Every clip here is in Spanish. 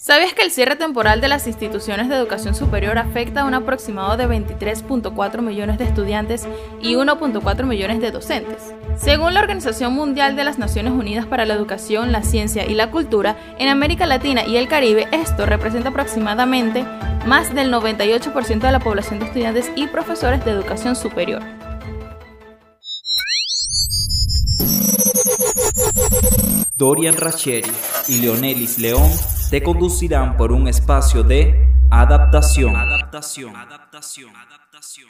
¿Sabías que el cierre temporal de las instituciones de educación superior afecta a un aproximado de 23.4 millones de estudiantes y 1.4 millones de docentes? Según la Organización Mundial de las Naciones Unidas para la Educación, la Ciencia y la Cultura, en América Latina y el Caribe esto representa aproximadamente más del 98% de la población de estudiantes y profesores de educación superior. Dorian Racheri y Leonelis León te conducirán por un espacio de adaptación. Adaptación. Adaptación. Adaptación.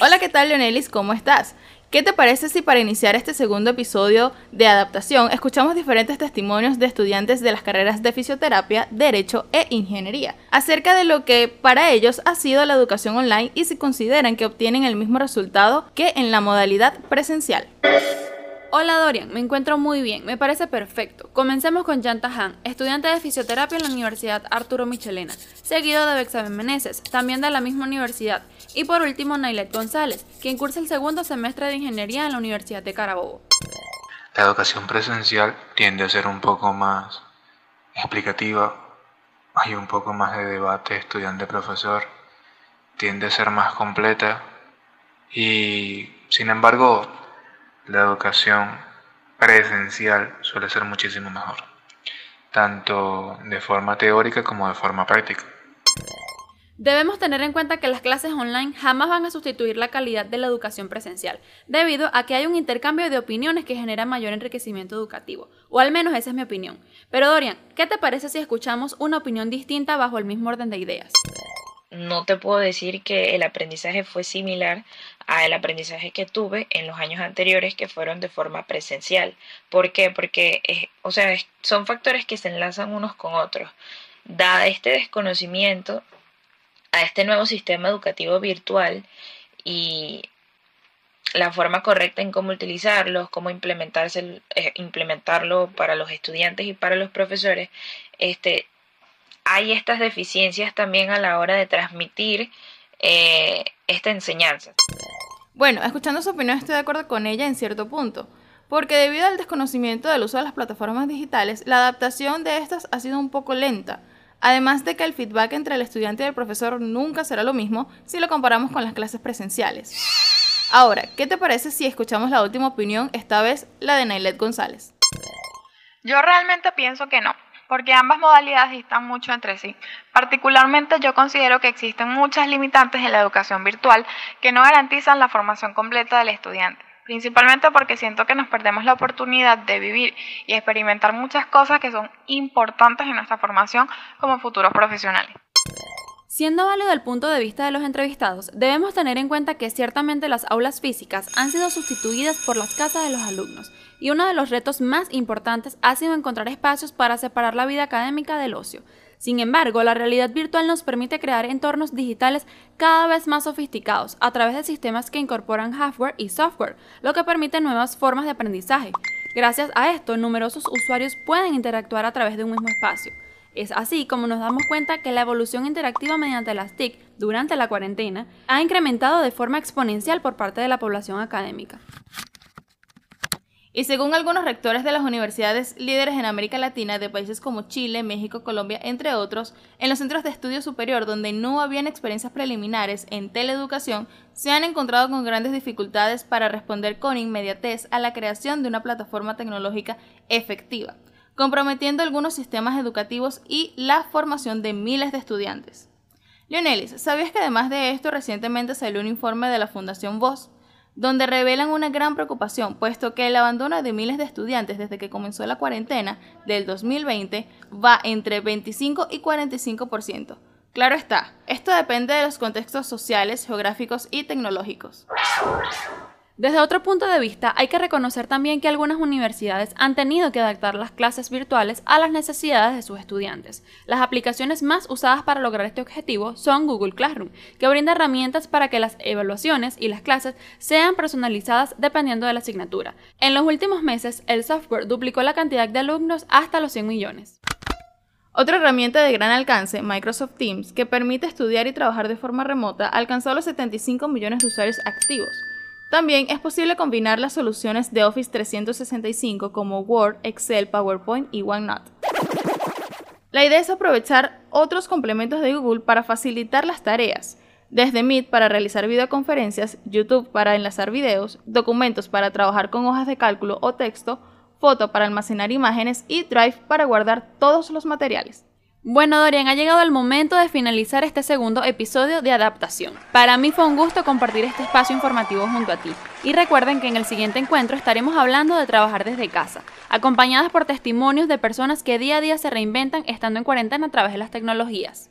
Hola, ¿qué tal, Leonelis? ¿Cómo estás? ¿Qué te parece si para iniciar este segundo episodio de adaptación escuchamos diferentes testimonios de estudiantes de las carreras de fisioterapia, derecho e ingeniería acerca de lo que para ellos ha sido la educación online y si consideran que obtienen el mismo resultado que en la modalidad presencial? Hola Dorian, me encuentro muy bien, me parece perfecto. Comencemos con Jan Han, estudiante de fisioterapia en la Universidad Arturo Michelena, seguido de Bexamen Meneses, también de la misma universidad, y por último Nailet González, quien cursa el segundo semestre de ingeniería en la Universidad de Carabobo. La educación presencial tiende a ser un poco más explicativa, hay un poco más de debate estudiante-profesor, tiende a ser más completa y sin embargo la educación presencial suele ser muchísimo mejor, tanto de forma teórica como de forma práctica. Debemos tener en cuenta que las clases online jamás van a sustituir la calidad de la educación presencial, debido a que hay un intercambio de opiniones que genera mayor enriquecimiento educativo, o al menos esa es mi opinión. Pero Dorian, ¿qué te parece si escuchamos una opinión distinta bajo el mismo orden de ideas? No te puedo decir que el aprendizaje fue similar al aprendizaje que tuve en los años anteriores que fueron de forma presencial. ¿Por qué? Porque, o sea, son factores que se enlazan unos con otros. Da este desconocimiento a este nuevo sistema educativo virtual y la forma correcta en cómo utilizarlos, cómo implementarse, eh, implementarlo para los estudiantes y para los profesores, este, hay estas deficiencias también a la hora de transmitir eh, esta enseñanza. Bueno, escuchando su opinión estoy de acuerdo con ella en cierto punto, porque debido al desconocimiento del uso de las plataformas digitales, la adaptación de estas ha sido un poco lenta, además de que el feedback entre el estudiante y el profesor nunca será lo mismo si lo comparamos con las clases presenciales. Ahora, ¿qué te parece si escuchamos la última opinión, esta vez la de Nailet González? Yo realmente pienso que no porque ambas modalidades distan mucho entre sí. Particularmente yo considero que existen muchas limitantes en la educación virtual que no garantizan la formación completa del estudiante, principalmente porque siento que nos perdemos la oportunidad de vivir y experimentar muchas cosas que son importantes en nuestra formación como futuros profesionales. Siendo válido el punto de vista de los entrevistados, debemos tener en cuenta que ciertamente las aulas físicas han sido sustituidas por las casas de los alumnos, y uno de los retos más importantes ha sido encontrar espacios para separar la vida académica del ocio. Sin embargo, la realidad virtual nos permite crear entornos digitales cada vez más sofisticados a través de sistemas que incorporan hardware y software, lo que permite nuevas formas de aprendizaje. Gracias a esto, numerosos usuarios pueden interactuar a través de un mismo espacio. Es así como nos damos cuenta que la evolución interactiva mediante las TIC durante la cuarentena ha incrementado de forma exponencial por parte de la población académica. Y según algunos rectores de las universidades líderes en América Latina de países como Chile, México, Colombia, entre otros, en los centros de estudio superior donde no habían experiencias preliminares en teleeducación, se han encontrado con grandes dificultades para responder con inmediatez a la creación de una plataforma tecnológica efectiva comprometiendo algunos sistemas educativos y la formación de miles de estudiantes. Leonelis, ¿sabías que además de esto recientemente salió un informe de la Fundación Voz, donde revelan una gran preocupación, puesto que el abandono de miles de estudiantes desde que comenzó la cuarentena del 2020 va entre 25 y 45%. Claro está, esto depende de los contextos sociales, geográficos y tecnológicos. Desde otro punto de vista, hay que reconocer también que algunas universidades han tenido que adaptar las clases virtuales a las necesidades de sus estudiantes. Las aplicaciones más usadas para lograr este objetivo son Google Classroom, que brinda herramientas para que las evaluaciones y las clases sean personalizadas dependiendo de la asignatura. En los últimos meses, el software duplicó la cantidad de alumnos hasta los 100 millones. Otra herramienta de gran alcance, Microsoft Teams, que permite estudiar y trabajar de forma remota, alcanzó los 75 millones de usuarios activos también es posible combinar las soluciones de Office 365 como Word, Excel, PowerPoint y OneNote. La idea es aprovechar otros complementos de Google para facilitar las tareas, desde Meet para realizar videoconferencias, YouTube para enlazar videos, documentos para trabajar con hojas de cálculo o texto, Foto para almacenar imágenes y Drive para guardar todos los materiales. Bueno, Dorian, ha llegado el momento de finalizar este segundo episodio de adaptación. Para mí fue un gusto compartir este espacio informativo junto a ti. Y recuerden que en el siguiente encuentro estaremos hablando de trabajar desde casa, acompañadas por testimonios de personas que día a día se reinventan estando en cuarentena a través de las tecnologías.